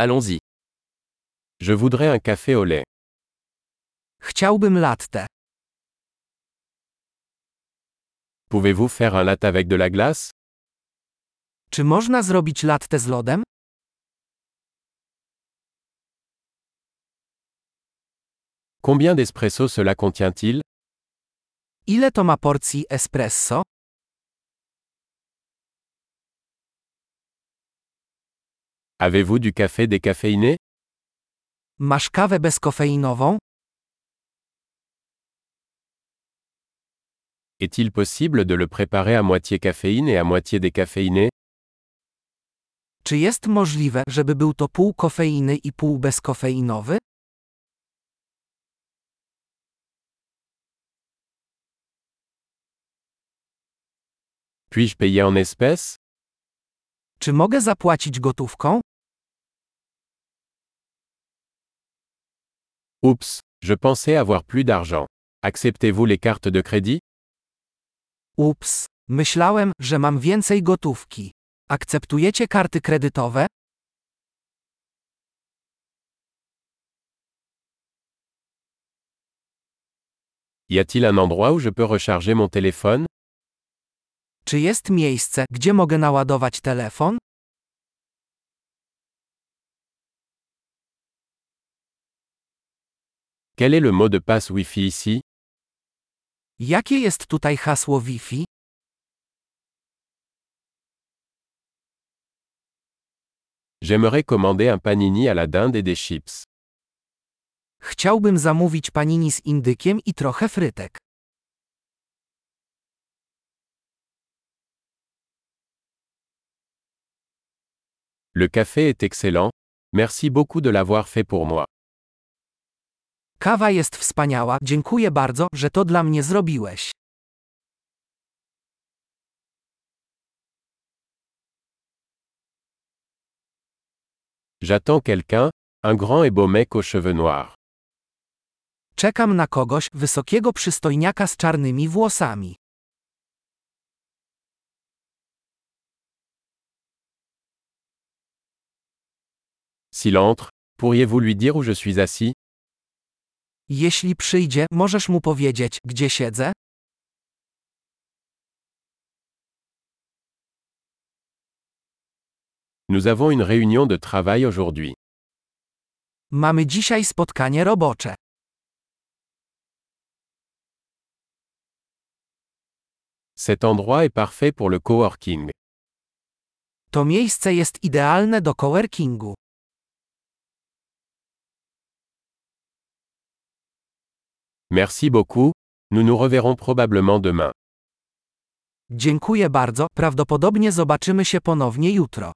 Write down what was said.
Allons-y. Je voudrais un café au lait. Chciałbym latte. Pouvez-vous faire un latte avec de la glace? Czy można zrobić latte z lodem? Combien d'espresso cela contient-il? Ile to ma porcji espresso? Avez-vous du café décaféiné? Masz kawę bezkofeinową? Est-il possible de le préparer à moitié caféine et à moitié décaféiné? Czy jest możliwe, żeby był to pół kofeiny i pół bezkofeinowy? Puis-je payer en espèces? Czy mogę zapłacić gotówką? Oups, je pensais avoir plus d'argent. Acceptez-vous les cartes de crédit Ups, myślałem, że mam więcej gotówki. Akceptujecie karty kredytowe? Y a-t-il un endroit où je peux recharger mon téléphone Czy jest miejsce, gdzie mogę naładować telefon? Quel est le mot de passe Wi-Fi ici? Jakie jest tutaj hasło Wi-Fi? J'aimerais commander un panini à la dinde et des chips. Chciałbym zamówić panini z indykiem i trochę frytek. Le café est excellent. Merci beaucoup de l'avoir fait pour moi. Kawa jest wspaniała, dziękuję bardzo, że to dla mnie zrobiłeś. J'attends quelqu'un, un grand et beau mec aux cheveux noirs. Czekam na kogoś, wysokiego przystojniaka z czarnymi włosami. S'il entre, pourriez-vous lui dire où je suis assis Jeśli przyjdzie, możesz mu powiedzieć, gdzie siedzę? Nous avons une réunion de travail aujourd'hui. Mamy dzisiaj spotkanie robocze. Cet endroit est parfait pour le coworking. To miejsce jest idealne do coworkingu. Merci beaucoup, nous nous reverrons probablement demain. Dziękuję bardzo, prawdopodobnie zobaczymy się ponownie jutro.